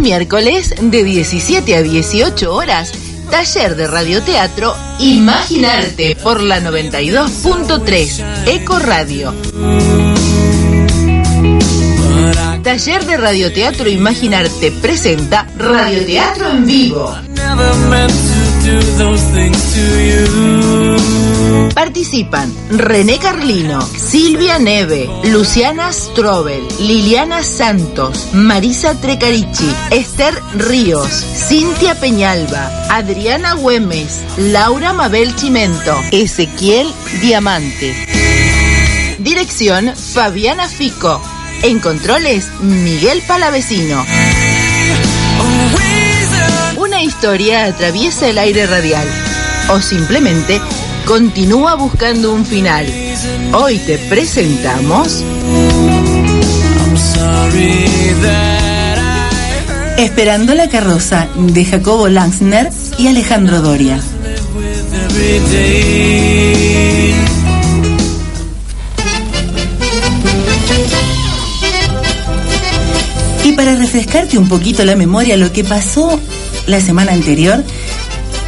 Miércoles de 17 a 18 horas, taller de radioteatro Imaginarte por la 92.3 Eco Radio. Taller de radioteatro Imaginarte presenta Radioteatro en vivo. Participan René Carlino, Silvia Neve, Luciana Strobel, Liliana Santos, Marisa Trecarichi, Esther Ríos, Cintia Peñalba, Adriana Güemes, Laura Mabel Chimento, Ezequiel Diamante. Dirección Fabiana Fico. En controles Miguel Palavecino. Una historia atraviesa el aire radial o simplemente continúa buscando un final. Hoy te presentamos Esperando la carroza de Jacobo Langsner y Alejandro Doria. Y para refrescarte un poquito la memoria lo que pasó la semana anterior,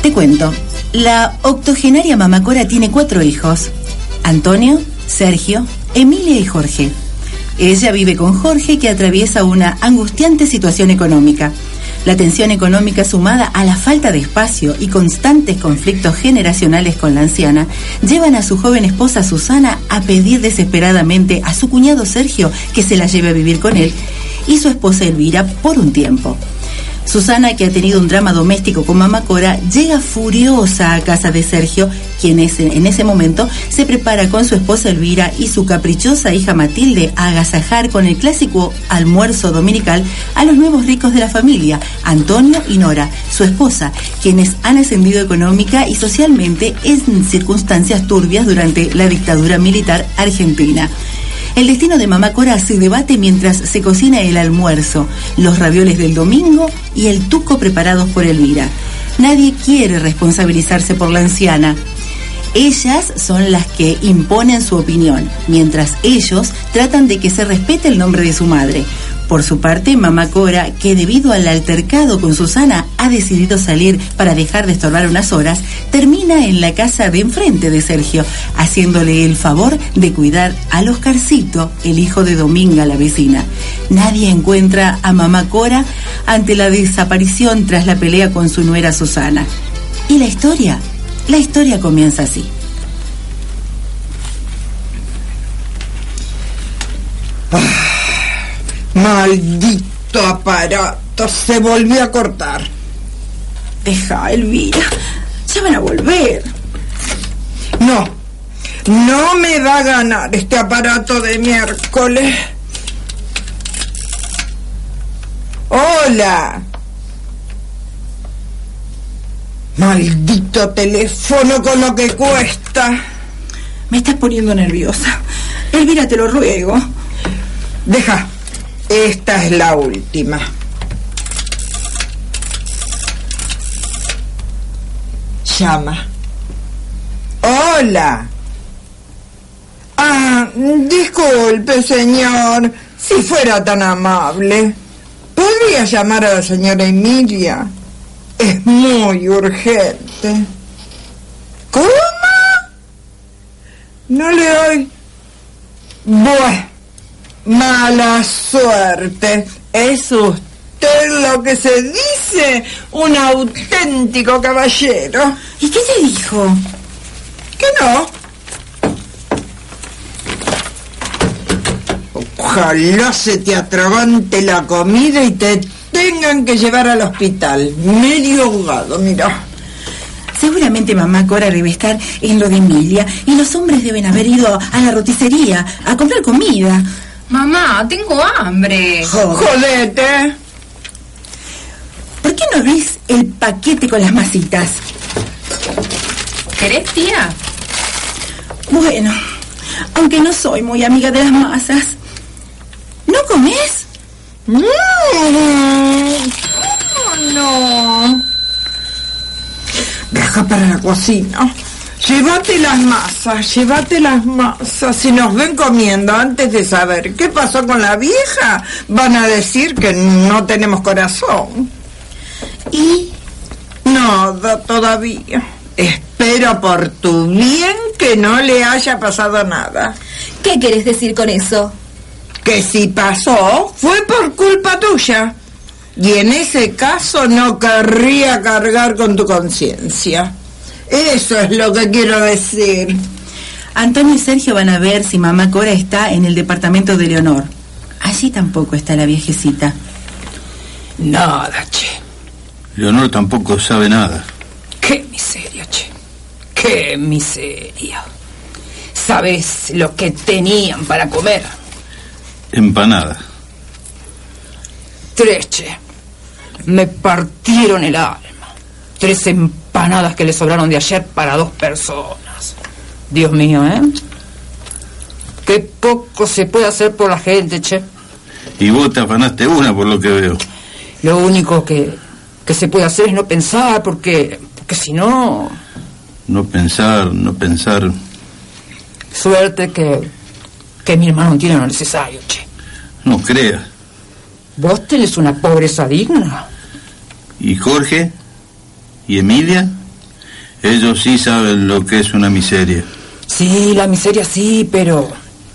te cuento. La octogenaria mamacora tiene cuatro hijos. Antonio, Sergio, Emilia y Jorge. Ella vive con Jorge que atraviesa una angustiante situación económica. La tensión económica sumada a la falta de espacio y constantes conflictos generacionales con la anciana llevan a su joven esposa Susana a pedir desesperadamente a su cuñado Sergio que se la lleve a vivir con él y su esposa Elvira por un tiempo. Susana, que ha tenido un drama doméstico con Mamacora, llega furiosa a casa de Sergio, quien es, en ese momento se prepara con su esposa Elvira y su caprichosa hija Matilde a agasajar con el clásico almuerzo dominical a los nuevos ricos de la familia, Antonio y Nora, su esposa, quienes han ascendido económica y socialmente en circunstancias turbias durante la dictadura militar argentina. El destino de Mamá Cora se debate mientras se cocina el almuerzo, los ravioles del domingo y el tuco preparados por Elvira. Nadie quiere responsabilizarse por la anciana. Ellas son las que imponen su opinión, mientras ellos tratan de que se respete el nombre de su madre. Por su parte, Mamá Cora, que debido al altercado con Susana ha decidido salir para dejar de estorbar unas horas, termina en la casa de enfrente de Sergio, haciéndole el favor de cuidar al Oscarcito, el hijo de Dominga, la vecina. Nadie encuentra a Mamá Cora ante la desaparición tras la pelea con su nuera Susana. ¿Y la historia? La historia comienza así. Maldito aparato, se volvió a cortar. Deja, Elvira. Ya van a volver. No, no me va a ganar este aparato de miércoles. Hola. Maldito teléfono con lo que cuesta. Me estás poniendo nerviosa. Elvira, te lo ruego. Deja, esta es la última. Llama. Hola. Ah, disculpe, señor. Si fuera tan amable, ¿podría llamar a la señora Emilia? Es muy urgente. ¿Cómo? No le doy. Bueno, mala suerte. Es usted lo que se dice un auténtico caballero. ¿Y qué te dijo? Que no. Ojalá se te atragante la comida y te tengan que llevar al hospital. Medio ahogado, mira. Seguramente Seguramente mamá Cora debe estar en lo de Emilia y los hombres deben haber ido a la roticería a comprar comida. Mamá, tengo hambre. Jodete. ¿Por qué no abrís el paquete con las masitas? ¿Querés, tía? Bueno, aunque no soy muy amiga de las masas. ¿No comes? Mm, no. Raja para la cocina. Llévate las masas, llévate las masas. Si nos ven comiendo antes de saber qué pasó con la vieja, van a decir que no tenemos corazón. ¿Y Nada todavía. Espero por tu bien que no le haya pasado nada. ¿Qué querés decir con eso? Que si pasó, fue por culpa tuya. Y en ese caso no querría cargar con tu conciencia. Eso es lo que quiero decir. Antonio y Sergio van a ver si mamá Cora está en el departamento de Leonor. Allí tampoco está la viejecita. Nada, che. Leonor tampoco sabe nada. Qué miseria, che. Qué miseria. ¿Sabes lo que tenían para comer? Empanada. Tres, che. Me partieron el alma. Tres empanadas que le sobraron de ayer para dos personas. Dios mío, ¿eh? Qué poco se puede hacer por la gente, che. Y vos te afanaste una por lo que veo. Lo único que, que se puede hacer es no pensar, porque, porque si no, No pensar, no pensar. suerte que, que mi hermano tiene lo necesario, che. No creas. Vos tenés una pobreza digna. ¿Y Jorge? ¿Y Emilia? Ellos sí saben lo que es una miseria. Sí, la miseria sí, pero,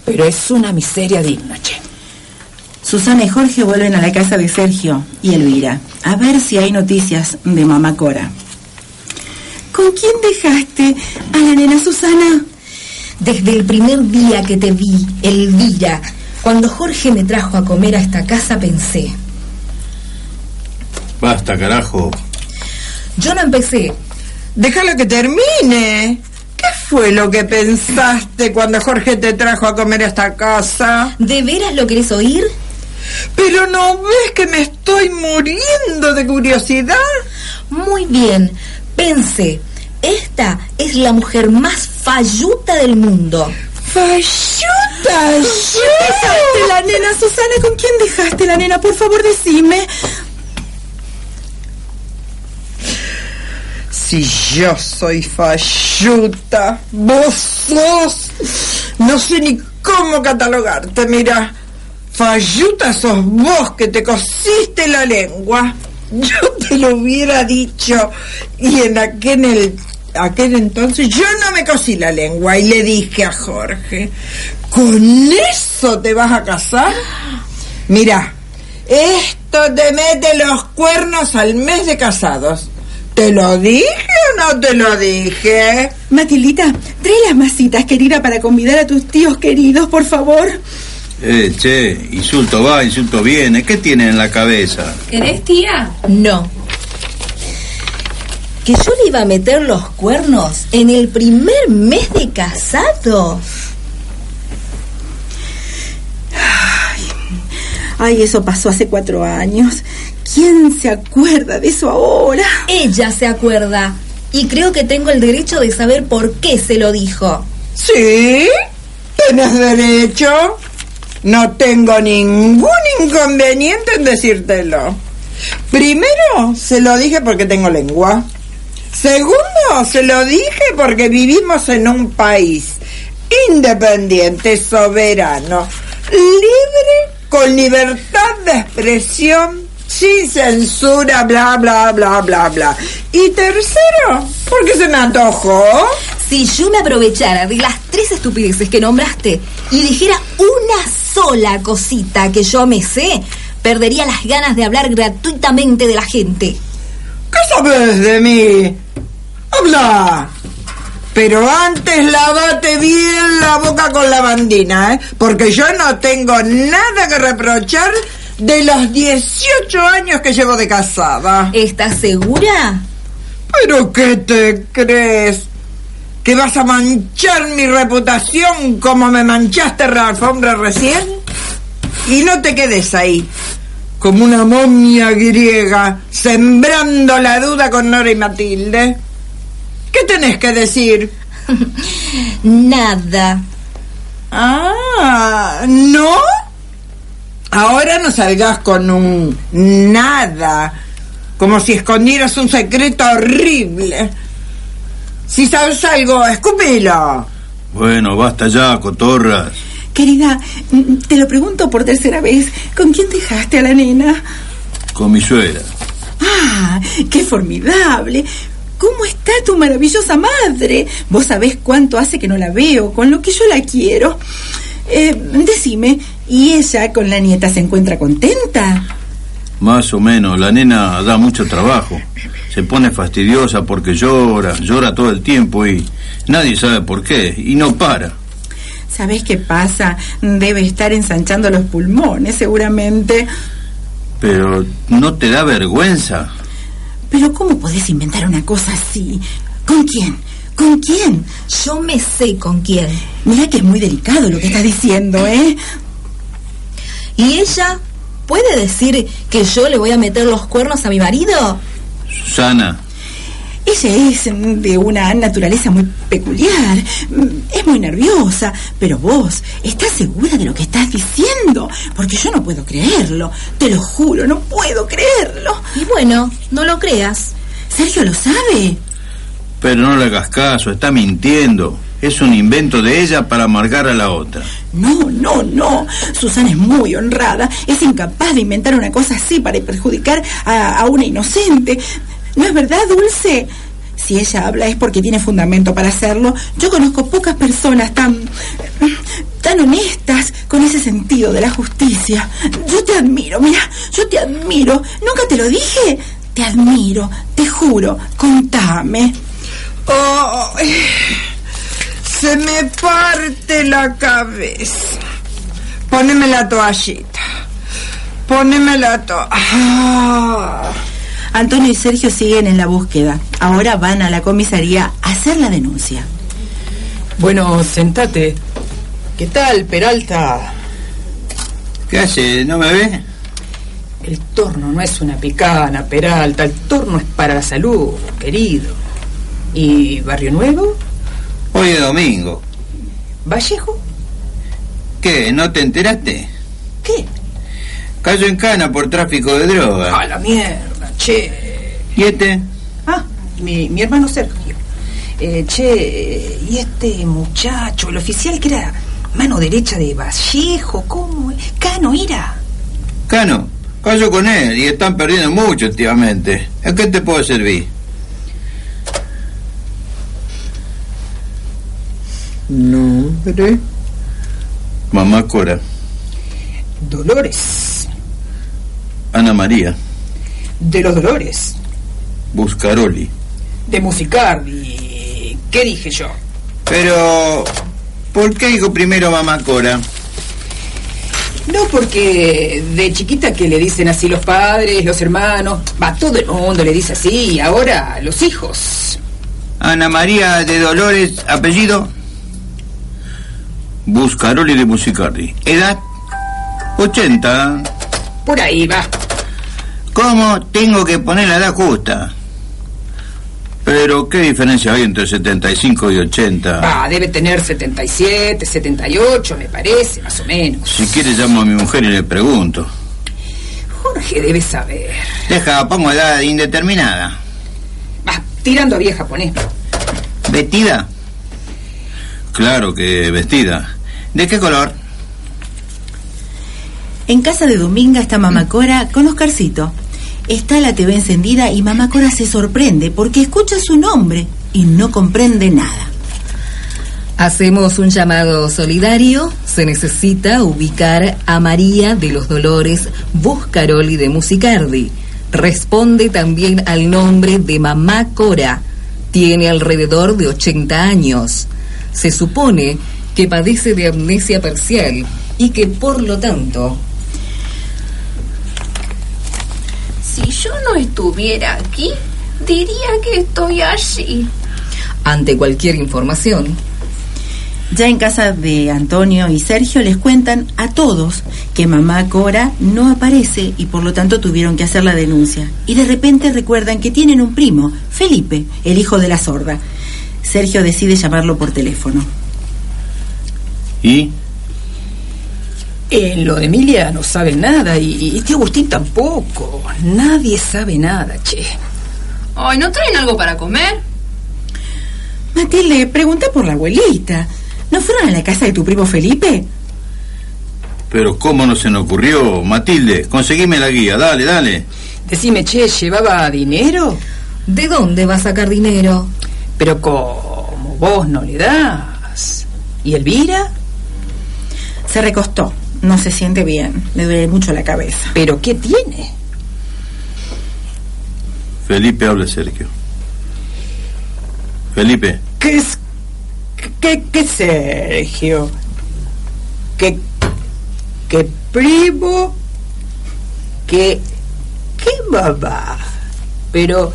pero es una miseria digna, che. Susana y Jorge vuelven a la casa de Sergio y Elvira a ver si hay noticias de mamá Cora. ¿Con quién dejaste a la nena Susana? Desde el primer día que te vi, Elvira, cuando Jorge me trajo a comer a esta casa, pensé. Basta, carajo. Yo no empecé. Déjalo que termine. ¿Qué fue lo que pensaste cuando Jorge te trajo a comer a esta casa? ¿De veras lo querés oír? Pero no ves que me estoy muriendo de curiosidad. Muy bien. Pensé, esta es la mujer más falluta del mundo. ¡Falluta! ¿Dejaste la nena, Susana? ¿Con quién dejaste la nena? Por favor, decime. Si yo soy falluta, vos sos. No sé ni cómo catalogarte, mira. Falluta sos vos que te cosiste la lengua. Yo te lo hubiera dicho. Y en aquel, el- aquel entonces yo no me cosí la lengua y le dije a Jorge, ¿con eso te vas a casar? Mira, esto te mete los cuernos al mes de casados. ¿Te lo dije o no te lo dije? Matildita, trae las masitas, querida, para convidar a tus tíos queridos, por favor. Eh, che, insulto va, insulto viene. ¿Qué tienen en la cabeza? ¿Querés, tía? No. ¿Que yo le iba a meter los cuernos en el primer mes de casado? Ay, eso pasó hace cuatro años. ¿Quién se acuerda de eso ahora? Ella se acuerda. Y creo que tengo el derecho de saber por qué se lo dijo. ¿Sí? ¿Tienes derecho? No tengo ningún inconveniente en decírtelo. Primero, se lo dije porque tengo lengua. Segundo, se lo dije porque vivimos en un país independiente, soberano, libre, con libertad de expresión, sin censura, bla, bla, bla, bla, bla. Y tercero, porque se me antojó. Si yo me aprovechara de las tres estupideces que nombraste y dijera una sola cosita que yo me sé, perdería las ganas de hablar gratuitamente de la gente. ¿Qué sabes de mí? Habla. Pero antes lavate bien la boca con la bandina, ¿eh? Porque yo no tengo nada que reprochar de los 18 años que llevo de casada. ¿Estás segura? ¿Pero qué te crees? ¿Que vas a manchar mi reputación como me manchaste la alfombra recién? Y no te quedes ahí, como una momia griega, sembrando la duda con Nora y Matilde. ¿Qué tenés que decir? Nada. Ah, ¿no? Ahora no salgas con un nada, como si escondieras un secreto horrible. Si sabes algo, escúpelo. Bueno, basta ya, cotorras. Querida, mm, te lo pregunto por tercera vez. ¿Con quién dejaste a la nena? Con mi suegra. ¡Ah! ¡Qué formidable! ¿Cómo está tu maravillosa madre? Vos sabés cuánto hace que no la veo, con lo que yo la quiero. Eh, decime, ¿y ella con la nieta se encuentra contenta? Más o menos, la nena da mucho trabajo. Se pone fastidiosa porque llora, llora todo el tiempo y nadie sabe por qué, y no para. ¿Sabés qué pasa? Debe estar ensanchando los pulmones, seguramente. Pero ¿no te da vergüenza? Pero ¿cómo podés inventar una cosa así? ¿Con quién? ¿Con quién? Yo me sé con quién. Mira que es muy delicado lo que estás diciendo, ¿eh? ¿Y ella puede decir que yo le voy a meter los cuernos a mi marido? Susana, Ella es de una naturaleza muy peculiar. Es muy nerviosa. Pero vos, ¿estás segura de lo que estás diciendo? Porque yo no puedo creerlo. Te lo juro, no puedo creerlo. Y bueno, no lo creas. Sergio lo sabe. pero no le hagas caso, está mintiendo. Es un invento de ella para amargar a la otra. No, no, no. Susana es muy honrada. Es incapaz de inventar una cosa así para perjudicar a, a una inocente. ¿No es verdad, Dulce? Si ella habla es porque tiene fundamento para hacerlo. Yo conozco pocas personas tan. tan honestas con ese sentido de la justicia. Yo te admiro, mira, yo te admiro. ¿Nunca te lo dije? Te admiro, te juro. Contame. Oh, se me parte la cabeza. Poneme la toallita. Poneme la toalla. Antonio y Sergio siguen en la búsqueda. Ahora van a la comisaría a hacer la denuncia. Bueno, sentate. ¿Qué tal, Peralta? ¿Qué hace? ¿No me ve? El torno no es una picana, Peralta. El torno es para la salud, querido. ¿Y Barrio Nuevo? Hoy es domingo. ¿Vallejo? ¿Qué? ¿No te enteraste? ¿Qué? Cayó en cana por tráfico de drogas. A la mierda, che. ¿Y este? Ah, mi, mi hermano Sergio. Eh, che, ¿y este muchacho, el oficial que era mano derecha de Vallejo? ¿Cómo? Cano era. Cano, cayó con él y están perdiendo mucho últimamente. ¿A qué te puedo servir? Nombre. Mamá Cora, Dolores. Ana María, De los Dolores. Buscaroli. De Musicardi. ¿Qué dije yo? Pero, ¿por qué dijo primero mamá Cora? No porque de chiquita que le dicen así los padres, los hermanos, va, todo el mundo le dice así, y ahora los hijos. Ana María de Dolores, apellido. Buscaroli de Musicardi. Edad 80. Por ahí va. ¿Cómo tengo que poner la edad justa? Pero, ¿qué diferencia hay entre 75 y 80? Va, debe tener 77, 78, me parece, más o menos. Si quiere llamo a mi mujer y le pregunto. Jorge debe saber. Deja, pongo edad indeterminada. Va, tirando a vieja, poné. ¿Vestida? Claro que vestida. ¿De qué color? En casa de Dominga está Mamá Cora con Oscarcito. Está la TV encendida y Mamá Cora se sorprende porque escucha su nombre y no comprende nada. Hacemos un llamado solidario. Se necesita ubicar a María de los Dolores Buscaroli de Musicardi. Responde también al nombre de Mamá Cora. Tiene alrededor de 80 años. Se supone que padece de amnesia parcial y que por lo tanto Si yo no estuviera aquí, Diría que estoy allí. Ante cualquier información, Ya en casa de Antonio y Sergio les cuentan a todos que mamá Cora no aparece y por lo tanto tuvieron que hacer la denuncia. Y de repente recuerdan que tienen un primo, Felipe, el hijo de la sorda. Sergio decide llamarlo por teléfono. ¿Y? Eh, lo de Emilia no sabe nada y, y tío Agustín tampoco. Nadie sabe nada, che. Ay, ¿no traen algo para comer? Matilde, pregunta por la abuelita. ¿No fueron a la casa de tu primo Felipe? Pero ¿cómo no se nos ocurrió? Matilde, conseguime la guía, dale, dale. Decime, che, ¿llevaba dinero? ¿de dónde va a sacar dinero? Pero como vos no le das. ¿Y Elvira? Se recostó. No se siente bien. Le duele mucho la cabeza. ¿Pero qué tiene? Felipe habla Sergio. Felipe, ¿Qué es? ¿Qué, qué Sergio? ¿Qué, qué primo? ¿Qué, qué mamá? Pero,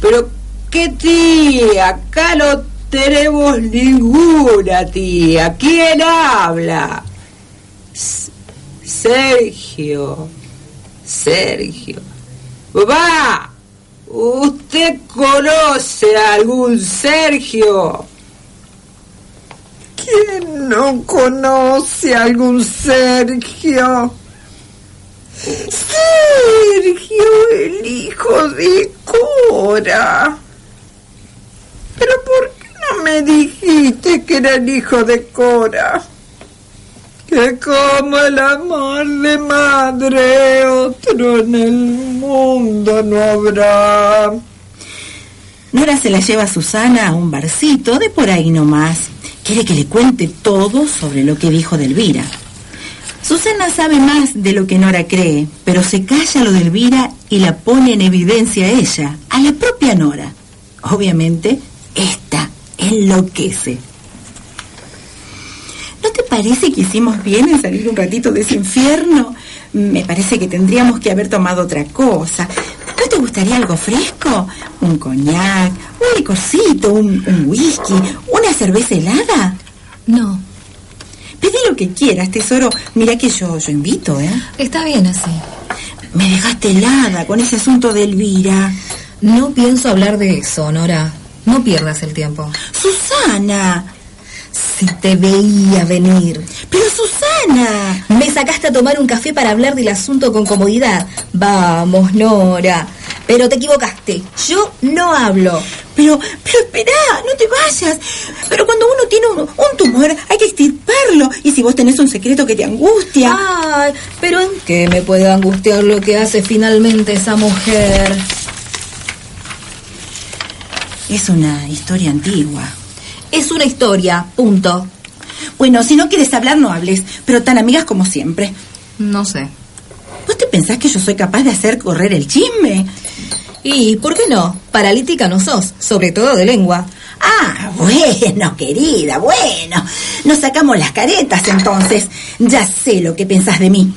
pero, ¿qué tía? Acá no tenemos ninguna tía. ¿Quién habla? Sergio. Sergio. Papá, ¿usted conoce a algún Sergio? ¿Quién no conoce a algún Sergio? Sergio, el hijo de Cora. Pero ¿por qué no me dijiste que era el hijo de Cora? Que como el amor de madre, otro en el mundo no habrá. Nora se la lleva a Susana a un barcito de por ahí nomás. Quiere que le cuente todo sobre lo que dijo de Elvira. Susana sabe más de lo que Nora cree, pero se calla lo de Elvira y la pone en evidencia a ella, a la propia Nora. Obviamente, esta enloquece. ¿No te parece que hicimos bien en salir un ratito de ese infierno? Me parece que tendríamos que haber tomado otra cosa. ¿No te gustaría algo fresco? ¿Un coñac? ¿Un licorcito? ¿Un, un whisky? ¿Una cerveza helada? No, Pedí lo que quieras, tesoro. Mira que yo, yo invito, ¿eh? está bien así. Me dejaste helada con ese asunto de Elvira. No pienso hablar de eso, Nora. No pierdas el tiempo. Susana. Si te veía venir. Pero Susana. Me sacaste a tomar un café para hablar del asunto con comodidad. Vamos, Nora. Pero te equivocaste. Yo no hablo. Pero, pero espera, no te vayas. Pero cuando uno tiene un, un tumor hay que extirparlo. Y si vos tenés un secreto que te angustia. Ay, pero ¿en qué me puede angustiar lo que hace finalmente esa mujer? Es una historia antigua. Es una historia, punto. Bueno, si no quieres hablar, no hables. Pero tan amigas como siempre. No sé. ¿Vos te pensás que yo soy capaz de hacer correr el chisme? ¿Y por qué no? Paralítica no sos, sobre todo de lengua. Ah, bueno, querida, bueno. Nos sacamos las caretas entonces. Ya sé lo que pensás de mí.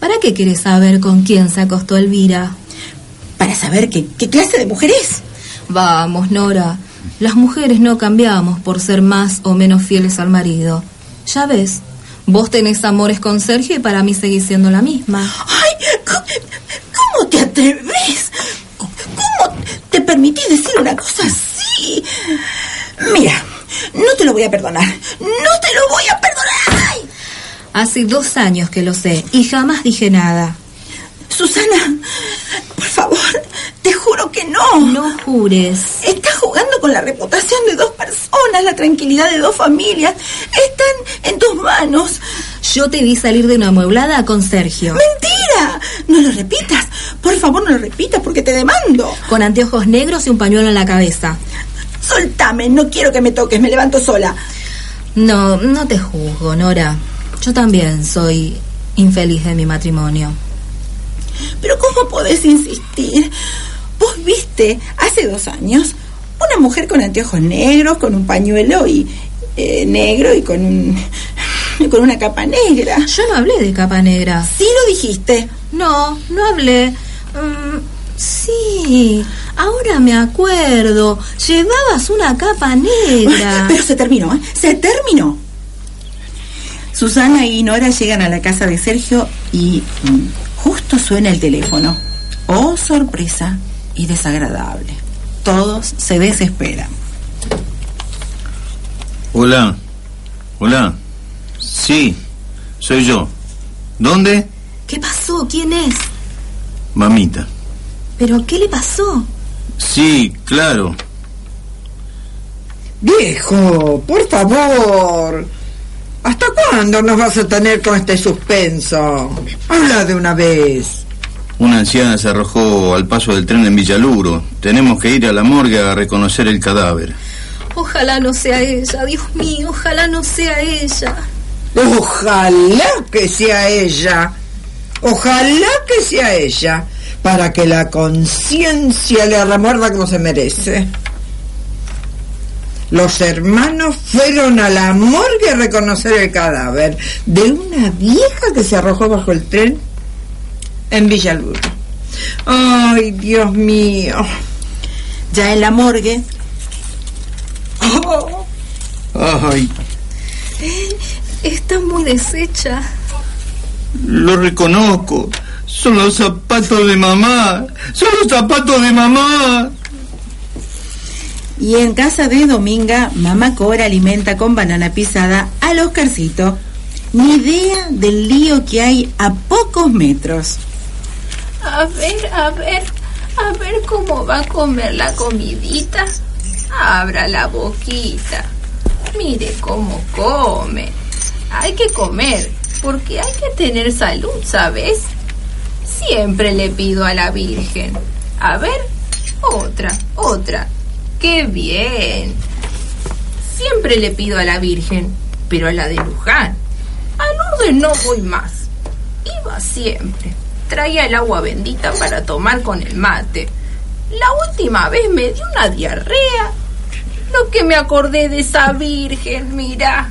¿Para qué quieres saber con quién se acostó Elvira? Para saber qué, qué clase de mujer es. Vamos, Nora. Las mujeres no cambiamos por ser más o menos fieles al marido. Ya ves, vos tenés amores con Sergio y para mí seguís siendo la misma. ¡Ay! ¿Cómo, te atreves? ¿Cómo te permitís decir una cosa así? Mira, no te lo voy a perdonar. No te lo voy a perdonar. ¡Ay! Hace dos años que lo sé y jamás dije nada. Susana, por favor, te juro que no. No jures. Estás jugando con la reputación de dos personas, la tranquilidad de dos familias. Están en tus manos. Yo te vi salir de una amueblada con Sergio. ¡Mentira! No lo repitas. Por favor, no lo repitas porque te demando. Con anteojos negros y un pañuelo en la cabeza. Soltame, no quiero que me toques, me levanto sola. No, no te juzgo, Nora. Yo también soy infeliz de mi matrimonio. Pero ¿cómo podés insistir? Hace dos años una mujer con anteojos negros, con un pañuelo y eh, negro y con un con una capa negra. Yo no hablé de capa negra. Sí lo dijiste. No, no hablé. Mm, sí. ahora me acuerdo. Llevabas una capa negra. Pero se terminó, ¿eh? Se terminó. Susana y Nora llegan a la casa de Sergio y mm, justo suena el teléfono. Oh, sorpresa y desagradable. Todos se desesperan. Hola. Hola. Sí, soy yo. ¿Dónde? ¿Qué pasó? ¿Quién es? Mamita. ¿Pero qué le pasó? Sí, claro. Viejo, por favor. ¿Hasta cuándo nos vas a tener con este suspenso? Habla de una vez. Una anciana se arrojó al paso del tren en Villaluro. Tenemos que ir a la morgue a reconocer el cadáver. Ojalá no sea ella, Dios mío, ojalá no sea ella. Ojalá que sea ella. Ojalá que sea ella. Para que la conciencia le remuerda como se merece. Los hermanos fueron a la morgue a reconocer el cadáver de una vieja que se arrojó bajo el tren en Villaluro. Ay, Dios mío. Ya en la morgue. Oh, Ay, Eh, está muy deshecha. lo reconozco. Son los zapatos de mamá. Son los zapatos de mamá. Y en casa de Dominga, mamá Cora alimenta con banana pisada al Oscarcito. Ni idea del lío que hay a pocos metros. A ver, a ver, a ver cómo va a comer la comidita. Abra la boquita. Mire cómo come. Hay que comer, porque hay que tener salud, ¿sabes? Siempre le pido a la Virgen. A ver, otra, otra. ¡Qué bien! Siempre le pido a la Virgen, pero a la de Luján. A Lourdes no voy más. Iba siempre. Traía el agua bendita para tomar con el mate. La última vez me dio una diarrea. Lo que me acordé de esa virgen, mira.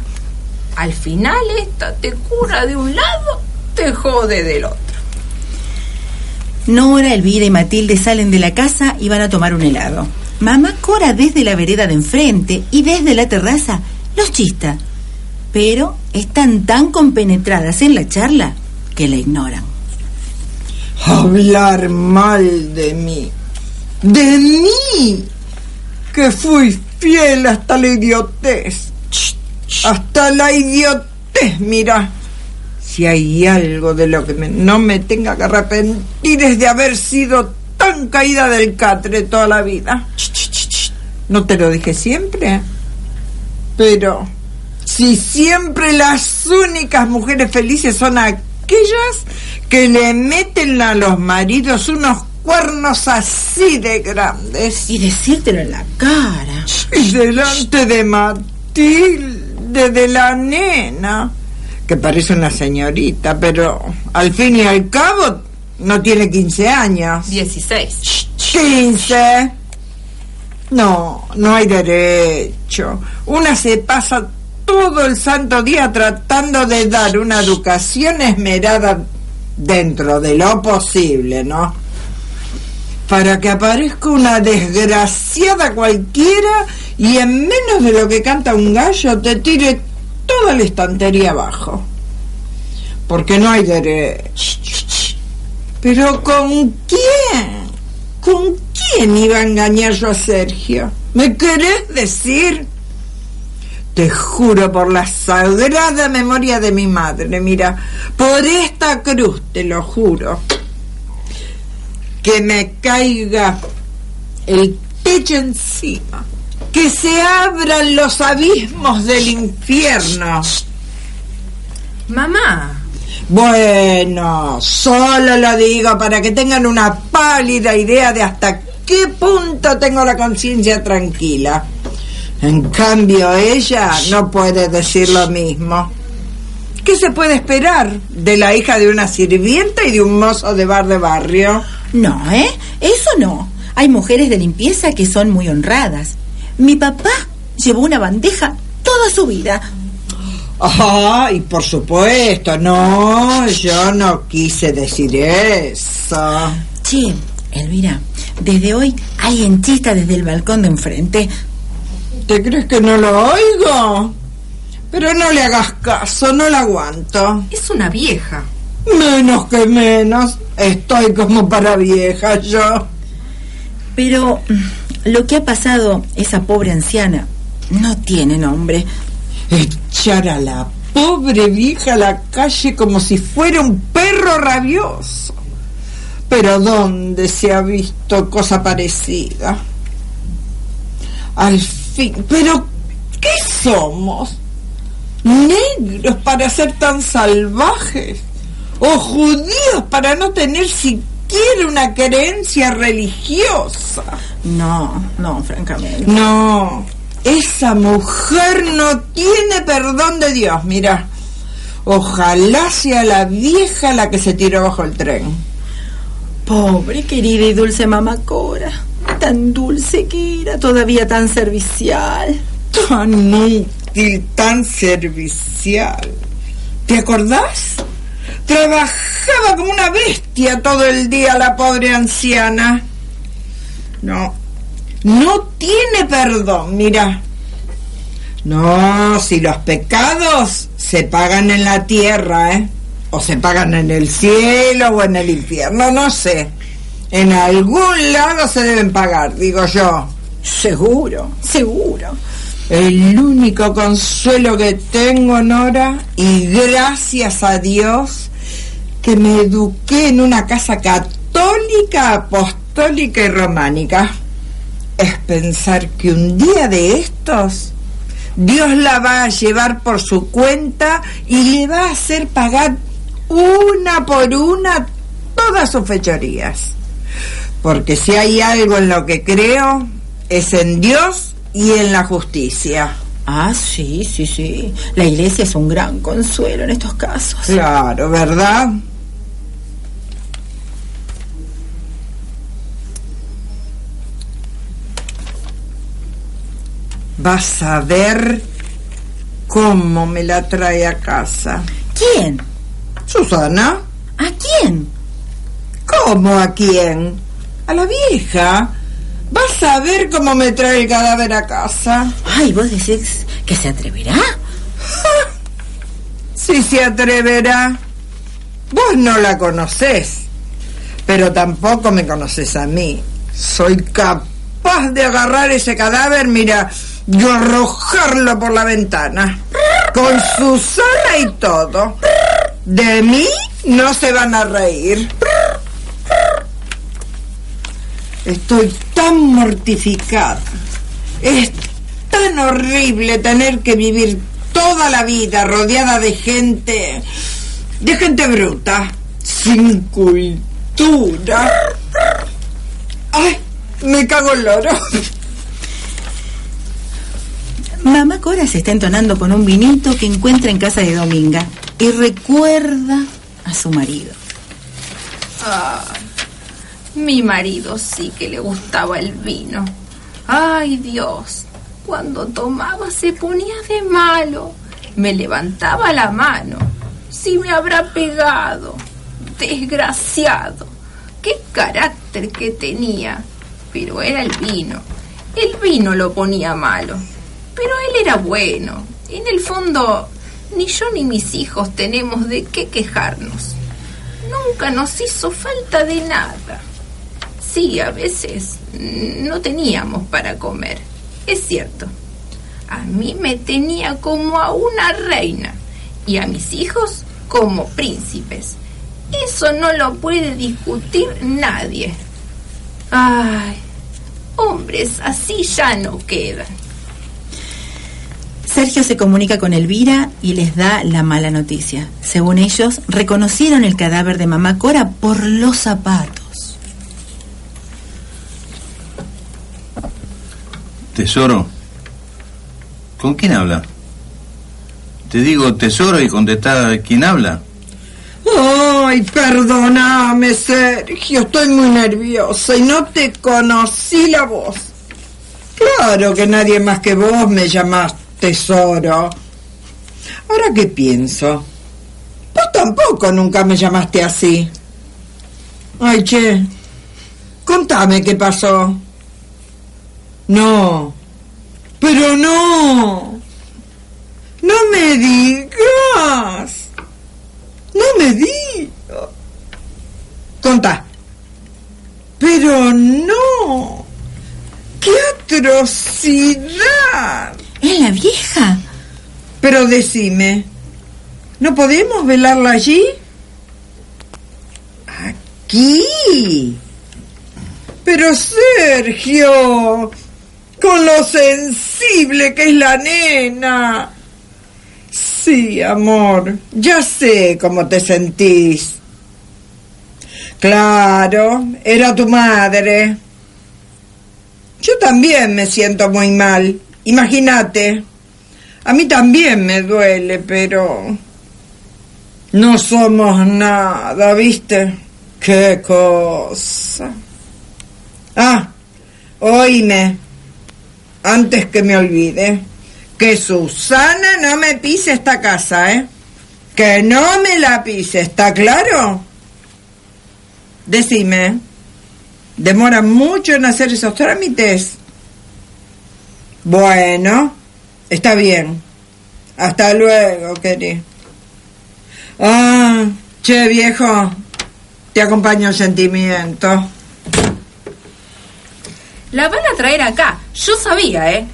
Al final esta te cura de un lado, te jode del otro. Nora, Elvira y Matilde salen de la casa y van a tomar un helado. Mamá Cora desde la vereda de enfrente y desde la terraza los chista. Pero están tan compenetradas en la charla que la ignoran. Hablar mal de mí. De mí. Que fui fiel hasta la idiotez. Hasta la idiotez, mira. Si hay algo de lo que no me tenga que arrepentir es de haber sido tan caída del catre toda la vida. No te lo dije siempre. Pero si siempre las únicas mujeres felices son aquellas que le meten a los maridos unos cuernos así de grandes. Y decírtelo en la cara. Y delante de Matilde, de la nena, que parece una señorita, pero al fin y al cabo no tiene 15 años. 16. 15. No, no hay derecho. Una se pasa todo el santo día tratando de dar una educación esmerada dentro de lo posible, ¿no? Para que aparezca una desgraciada cualquiera y en menos de lo que canta un gallo te tire toda la estantería abajo. Porque no hay derecho. Pero ¿con quién? ¿Con quién iba a engañar yo a Sergio? ¿Me querés decir? Te juro por la sagrada memoria de mi madre, mira, por esta cruz, te lo juro, que me caiga el techo encima, que se abran los abismos del infierno. Mamá, Bueno, solo lo digo para que tengan una pálida idea de hasta qué punto tengo la conciencia tranquila. En cambio, ella no puede decir lo mismo. ¿Qué se puede esperar de la hija de una sirvienta y de un mozo de bar de barrio? No, ¿eh? Eso no. Hay mujeres de limpieza que son muy honradas. Mi papá llevó una bandeja toda su vida. Ay, por supuesto, no, yo no quise decir eso. Che, Elvira, Desde hoy alguien chista desde el balcón de enfrente. ¿Te crees que no lo oigo? Pero no le hagas caso, no la aguanto. Es una vieja. Menos que menos. Estoy como para vieja yo. Pero mm, lo que ha pasado esa pobre anciana no tiene nombre. Echar a la pobre vieja a la calle como si fuera un perro rabioso. Pero ¿dónde se ha visto cosa parecida? Al fin, pero ¿qué somos? ¿Negros para ser tan salvajes? ¿O judíos para no tener siquiera una creencia religiosa? No, no, francamente. No, esa mujer no tiene perdón de Dios, mira. Ojalá sea la vieja la que se tiró bajo el tren. Pobre, querida y dulce mamá Cora. Tan dulce que era, todavía tan servicial. Tan útil, tan servicial. ¿Te acordás? Trabajaba como una bestia todo el día la pobre anciana. No, no tiene perdón, mira. No, si los pecados se pagan en la tierra, ¿eh? O se pagan en el cielo o en el infierno, no sé. En algún lado se deben pagar, digo yo. Seguro, seguro. El único consuelo que tengo, Nora, y gracias a Dios, que me eduqué en una casa católica, apostólica y románica, es pensar que un día de estos Dios la va a llevar por su cuenta y le va a hacer pagar una por una todas sus fechorías. Porque si hay algo en lo que creo, es en Dios y en la justicia. Ah, sí, sí, sí. La iglesia es un gran consuelo en estos casos. Claro, ¿verdad? Vas a ver cómo me la trae a casa. ¿Quién? Susana. ¿A quién? ¿Cómo a quién? A la vieja. Vas a ver cómo me trae el cadáver a casa. Ay, vos decís que se atreverá. Sí se atreverá. Vos no la conocés, pero tampoco me conoces a mí. Soy capaz de agarrar ese cadáver, mira, y arrojarlo por la ventana, con Susana y todo. De mí no se van a reír. Estoy tan mortificada. Es tan horrible tener que vivir toda la vida rodeada de gente, de gente bruta, sin cultura. ¡Ay! Me cago el loro. Mamá Cora se está entonando con un vinito que encuentra en casa de Dominga y recuerda a su marido. Ah, mi marido sí que le gustaba el vino. Ay Dios, cuando tomaba se ponía de malo. Me levantaba la mano. Si me habrá pegado. Desgraciado. Qué carácter que tenía. Pero era el vino. El vino lo ponía malo. Pero él era bueno. En el fondo, ni yo ni mis hijos tenemos de qué quejarnos. Nunca nos hizo falta de nada. Sí, a veces no teníamos para comer. Es cierto. A mí me tenía como a una reina y a mis hijos como príncipes. Eso no lo puede discutir nadie. Ay, hombres así ya no quedan. Sergio se comunica con Elvira y les da la mala noticia. Según ellos, reconocieron el cadáver de mamá Cora por los zapatos. Tesoro, ¿con quién habla? Te digo tesoro y contestá quién habla. Ay, perdóname, Sergio, estoy muy nerviosa y no te conocí la voz. Claro que nadie más que vos me llamaste tesoro. Ahora que pienso, vos tampoco nunca me llamaste así. Ay, che, Contame qué pasó. No. Pero no. No me digas. No me digas. Contá. Pero no. ¡Qué atrocidad! ¿Es la vieja? Pero decime, ¿no podemos velarla allí? Aquí. Pero Sergio, con lo sensible que es la nena. Sí, amor, ya sé cómo te sentís. Claro, era tu madre. Yo también me siento muy mal. Imagínate. A mí también me duele, pero... No somos nada, ¿viste? Qué cosa. Ah, oíme. Antes que me olvide. Que Susana no me pise esta casa, ¿eh? Que no me la pise, ¿está claro? Decime. ¿Demora mucho en hacer esos trámites? Bueno, está bien. Hasta luego, querido. Ah, che, viejo, te acompaño el sentimiento. La van a traer acá. Yo sabía, ¿eh?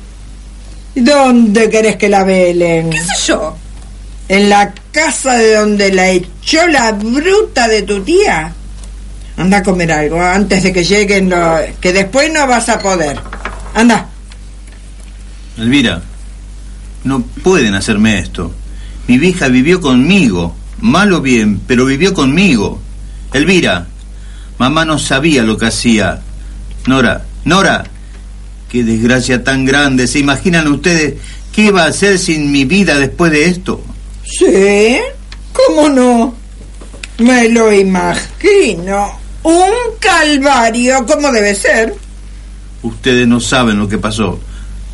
¿Dónde querés que la velen? ¿Qué sé yo? ¿En la casa de donde la echó la bruta de tu tía? Anda a comer algo antes de que lleguen, los- que después no vas a poder. Anda. Elvira, no pueden hacerme esto. Mi vieja vivió conmigo, mal o bien, pero vivió conmigo. Elvira, mamá no sabía lo que hacía. Nora, Nora, qué desgracia tan grande. ¿Se imaginan ustedes qué iba a hacer sin mi vida después de esto? ¿Sí? ¿Cómo no? Me lo imagino. Un calvario, como debe ser. Ustedes no saben lo que pasó.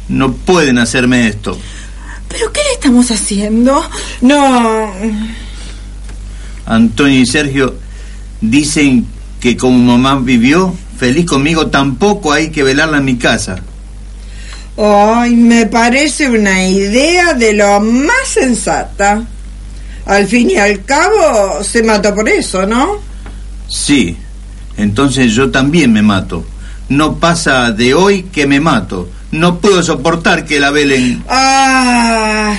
No pueden hacerme esto. ¿Pero qué le estamos haciendo? No. Antonio y Sergio dicen que como mamá vivió feliz conmigo, tampoco hay que velarla en mi casa. Ay, me parece una idea de lo más sensata. Al fin y al cabo, se mató por eso, ¿no? Sí, entonces yo también me mato. No pasa de hoy que me mato. No puedo soportar que la velen. Ah,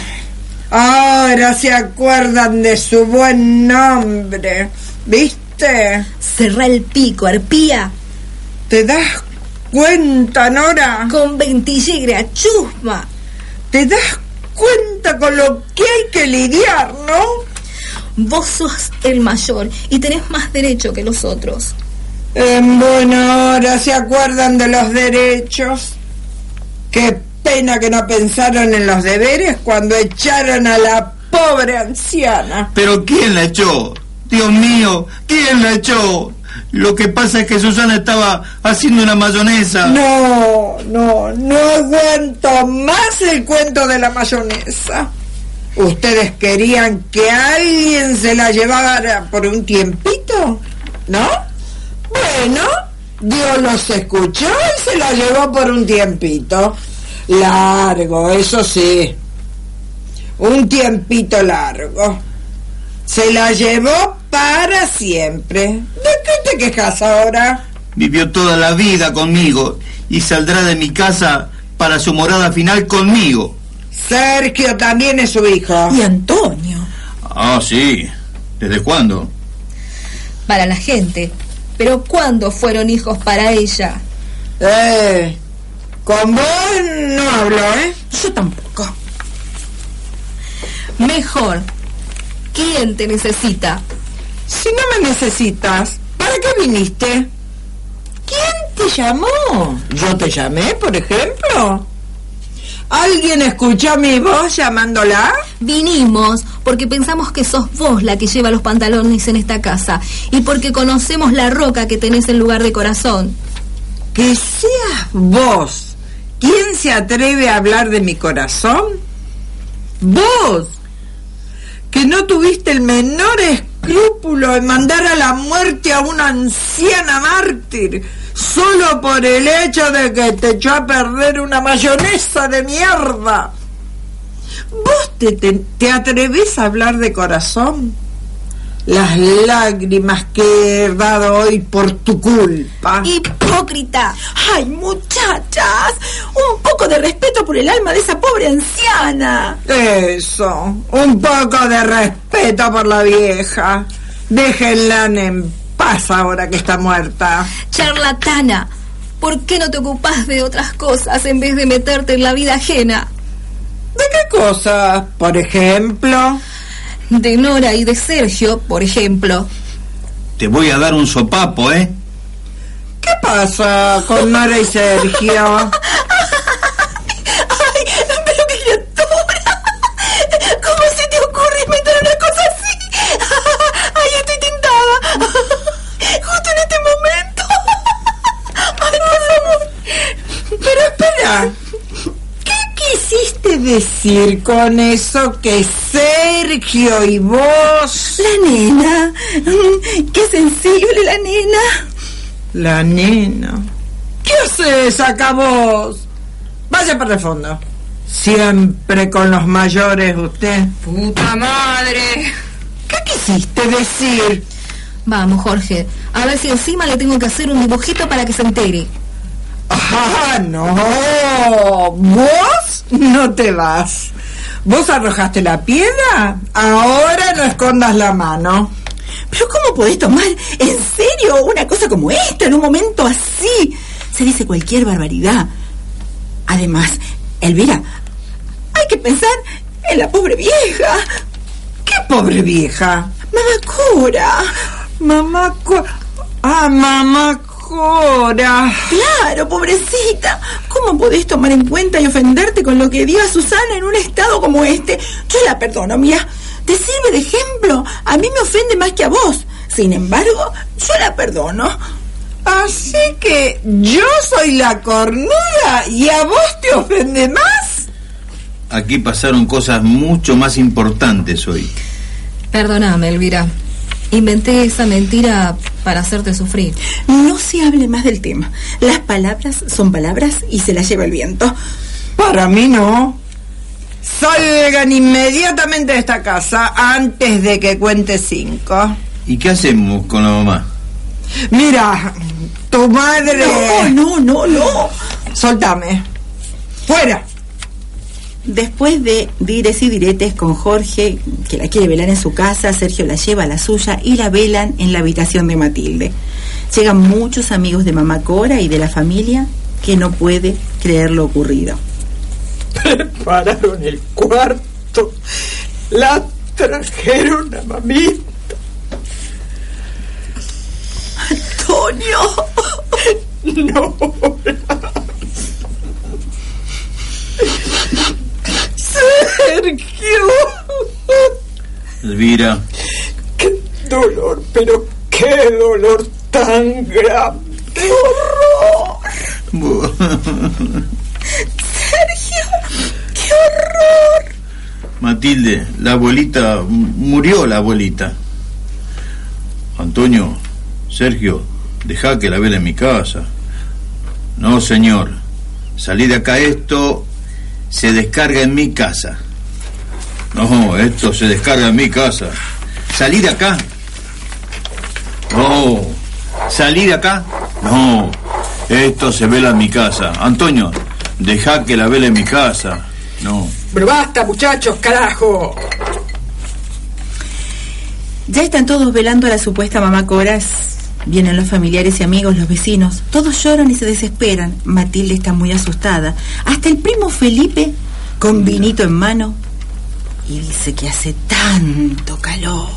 ahora se acuerdan de su buen nombre. ¿Viste? Cerra el pico, arpía. ¿Te das cuenta, Nora? Con ventillegra, chusma. ¿Te das cuenta con lo que hay que lidiar, no? Vos sos el mayor y tenés más derecho que los otros. En buena hora se acuerdan de los derechos. Qué pena que no pensaron en los deberes cuando echaron a la pobre anciana. ¿Pero quién la echó? Dios mío, ¿quién la echó? Lo que pasa es que Susana estaba haciendo una mayonesa. No, no, no aguanto más el cuento de la mayonesa. ¿Ustedes querían que alguien se la llevara por un tiempito? ¿No? Bueno, Dios los escuchó y se la llevó por un tiempito. Largo, eso sí. Un tiempito largo. Se la llevó para siempre. ¿De qué te quejas ahora? Vivió toda la vida conmigo y saldrá de mi casa para su morada final conmigo. Sergio también es su hijo. Y Antonio. Ah, sí. ¿Desde cuándo? Para la gente. Pero ¿cuándo fueron hijos para ella? Eh, con vos no hablo, ¿eh? Yo tampoco. Mejor. ¿Quién te necesita? Si no me necesitas, ¿para qué viniste? ¿Quién te llamó? ¿Yo te llamé, por ejemplo? ¿Alguien escuchó mi voz llamándola? Vinimos porque pensamos que sos vos la que lleva los pantalones en esta casa y porque conocemos la roca que tenés en lugar de corazón. Que seas vos. ¿Quién se atreve a hablar de mi corazón? Vos. Que no tuviste el menor escrúpulo en mandar a la muerte a una anciana mártir solo por el hecho de que te echó a perder una mayonesa de mierda? ¿Vos te, te, te atreves a hablar de corazón? Las lágrimas que he dado hoy por tu culpa. Hipócrita. Ay, muchachas, un poco de respeto por el alma de esa pobre anciana. Eso, un poco de respeto por la vieja. Déjenla en paz ahora que está muerta. Charlatana, ¿por qué no te ocupas de otras cosas en vez de meterte en la vida ajena? ¿De qué cosas? Por ejemplo. De Nora y de Sergio, por ejemplo. Te voy a dar un sopapo, ¿eh? ¿Qué pasa con Nora y Sergio? quisiste decir con eso que Sergio y vos... La nena. ¡Qué sensible la nena! La nena. ¿Qué haces acá vos? Vaya para el fondo. Siempre con los mayores usted. ¡Puta madre! ¿Qué quisiste decir? Vamos, Jorge. A ver si encima le tengo que hacer un dibujito para que se entere. ¡Ah, no! ¿Vos no te vas? ¿Vos arrojaste la piedra? Ahora no escondas la mano. Pero ¿cómo podés tomar en serio una cosa como esta en un momento así? Se dice cualquier barbaridad. Además, Elvira, hay que pensar en la pobre vieja. ¿Qué pobre vieja? Mamá Cora. Mamá Cora. Ah, mamá Cora. Claro, pobrecita. ¿Cómo podés tomar en cuenta y ofenderte con lo que dio a Susana en un estado como este? Yo la perdono, mira. Te sirve de ejemplo. A mí me ofende más que a vos. Sin embargo, yo la perdono. Así que yo soy la cornuda y a vos te ofende más. Aquí pasaron cosas mucho más importantes hoy. Perdóname, Elvira. Inventé esa mentira para hacerte sufrir. No se hable más del tema. Las palabras son palabras y se las lleva el viento. Para mí no. Salgan inmediatamente de esta casa antes de que cuente cinco. ¿Y qué hacemos con la mamá? Mira, tu madre... No, no, no, no. Soltame. Fuera. Después de dires y diretes con Jorge, que la quiere velar en su casa, Sergio la lleva a la suya y la velan en la habitación de Matilde. Llegan muchos amigos de mamá Cora y de la familia que no puede creer lo ocurrido. Prepararon el cuarto, la trajeron a mamita. Antonio. No. Sergio. Elvira, Qué dolor, pero qué dolor tan grande. ¡Qué horror! Sergio, qué horror. Matilde, la abuelita, murió la abuelita. Antonio, Sergio, deja que la vela en mi casa. No, señor. Salí de acá esto se descarga en mi casa. No, esto se descarga en mi casa. Salí de acá. No. Salí de acá. No. Esto se vela en mi casa. Antonio, deja que la vela en mi casa. No. Pero basta, muchachos, carajo. Ya están todos velando a la supuesta mamá Coras. Vienen los familiares y amigos, los vecinos. Todos lloran y se desesperan. Matilde está muy asustada. Hasta el primo Felipe, con vinito en mano, y dice que hace tanto calor.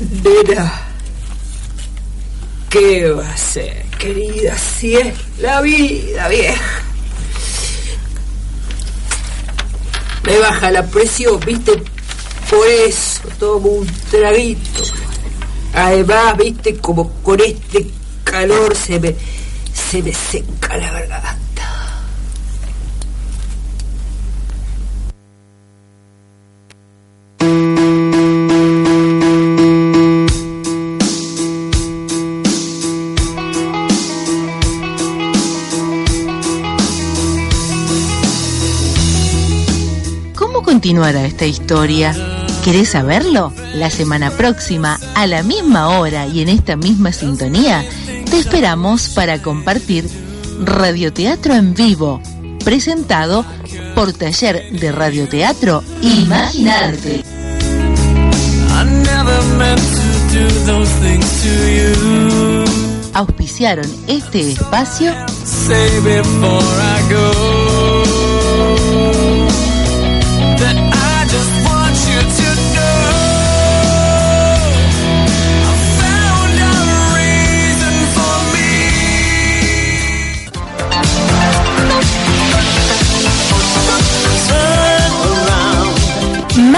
Nena, ¿qué va a ser, querida? Si es la vida vieja. Me baja la presión, viste, por eso tomo un traguito. Además, viste, como con este calor se me, se me seca la garganta. Continuará esta historia? ¿Querés saberlo? La semana próxima, a la misma hora y en esta misma sintonía, te esperamos para compartir Radioteatro en Vivo, presentado por Taller de Radioteatro Imaginarte. Auspiciaron este espacio.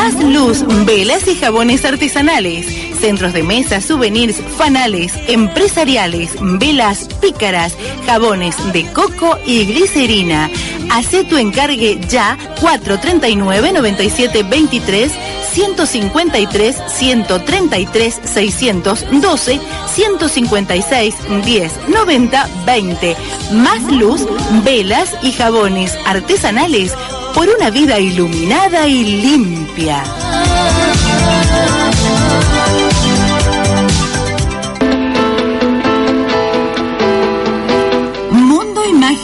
Más luz, velas y jabones artesanales. Centros de mesa, souvenirs, fanales, empresariales, velas, pícaras, jabones de coco y glicerina. Hacé tu encargue ya 439 9723 153 133 612 156 10 90 20. Más luz, velas y jabones artesanales por una vida iluminada y limpia.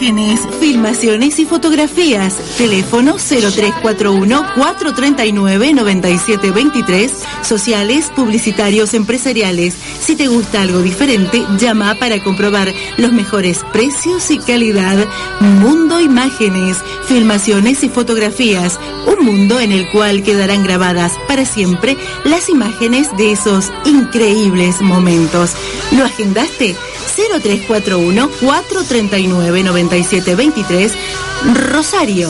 Imágenes, filmaciones y fotografías. Teléfono 0341-439-9723. Sociales, publicitarios, empresariales. Si te gusta algo diferente, llama para comprobar los mejores precios y calidad. Mundo Imágenes, filmaciones y fotografías. Un mundo en el cual quedarán grabadas para siempre las imágenes de esos increíbles momentos. ¿Lo agendaste? 0341-439-9723, Rosario.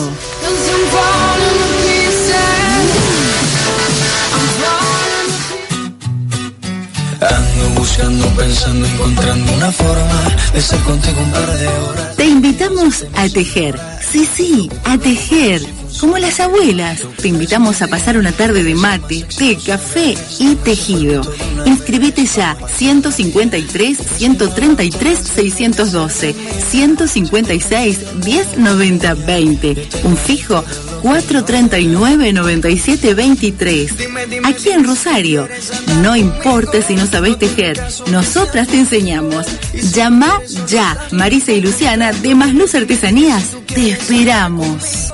Ando buscando, pensando, encontrando una forma de ser contigo un par de horas. Te invitamos a tejer. Sí, sí, a tejer. Como las abuelas, te invitamos a pasar una tarde de mate, té, café y tejido. Inscribite ya 153 133 612 156 1090 20. Un fijo 439 97 23. Aquí en Rosario. No importa si no sabes tejer, nosotras te enseñamos. Llama ya. Marisa y Luciana de Más Luz Artesanías. Te esperamos.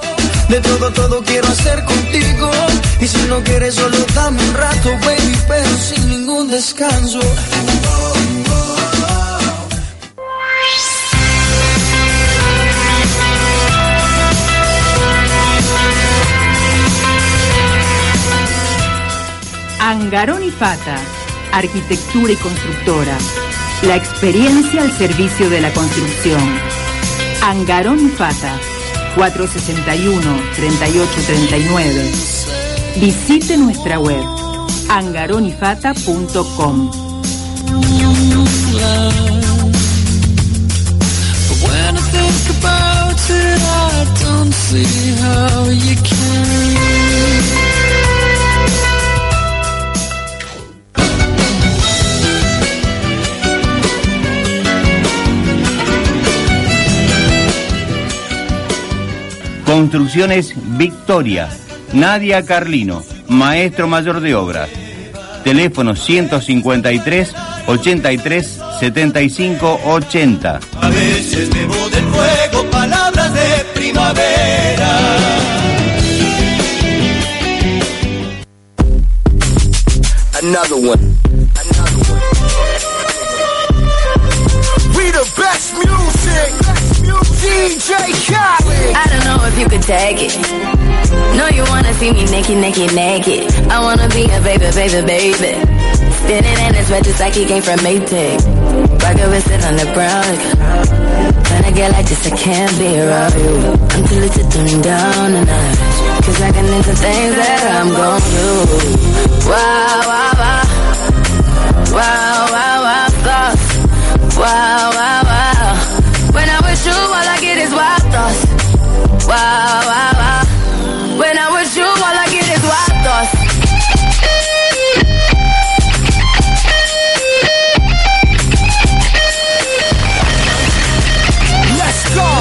De todo, todo quiero hacer contigo. Y si no quieres, solo dame un rato, baby, pero sin ningún descanso. Angarón y Fata, arquitectura y constructora. La experiencia al servicio de la construcción. Angarón y Fata, 461-3839. Visite nuestra web angaronifata.com. About it, I don't see how you can. Construcciones Victoria. Nadia Carlino, maestro mayor de obras. Teléfono 153 83 75 80. A veces bebo del fuego palabras de primavera. Another one. DJ Khaled. I don't know if you could take it. No, you wanna see me naked, naked, naked. I wanna be a baby, baby, baby. Spinning in his red just like he came from Maytag. Rocket with it on the ground. When I get like this, I can't be around you. I'm too little to turn down a notch. Cause I can into things that I'm gon' do. Wow, wow, wow. Wow, wow, wow, thoughts. Wow, wow, wow. Wow, wow.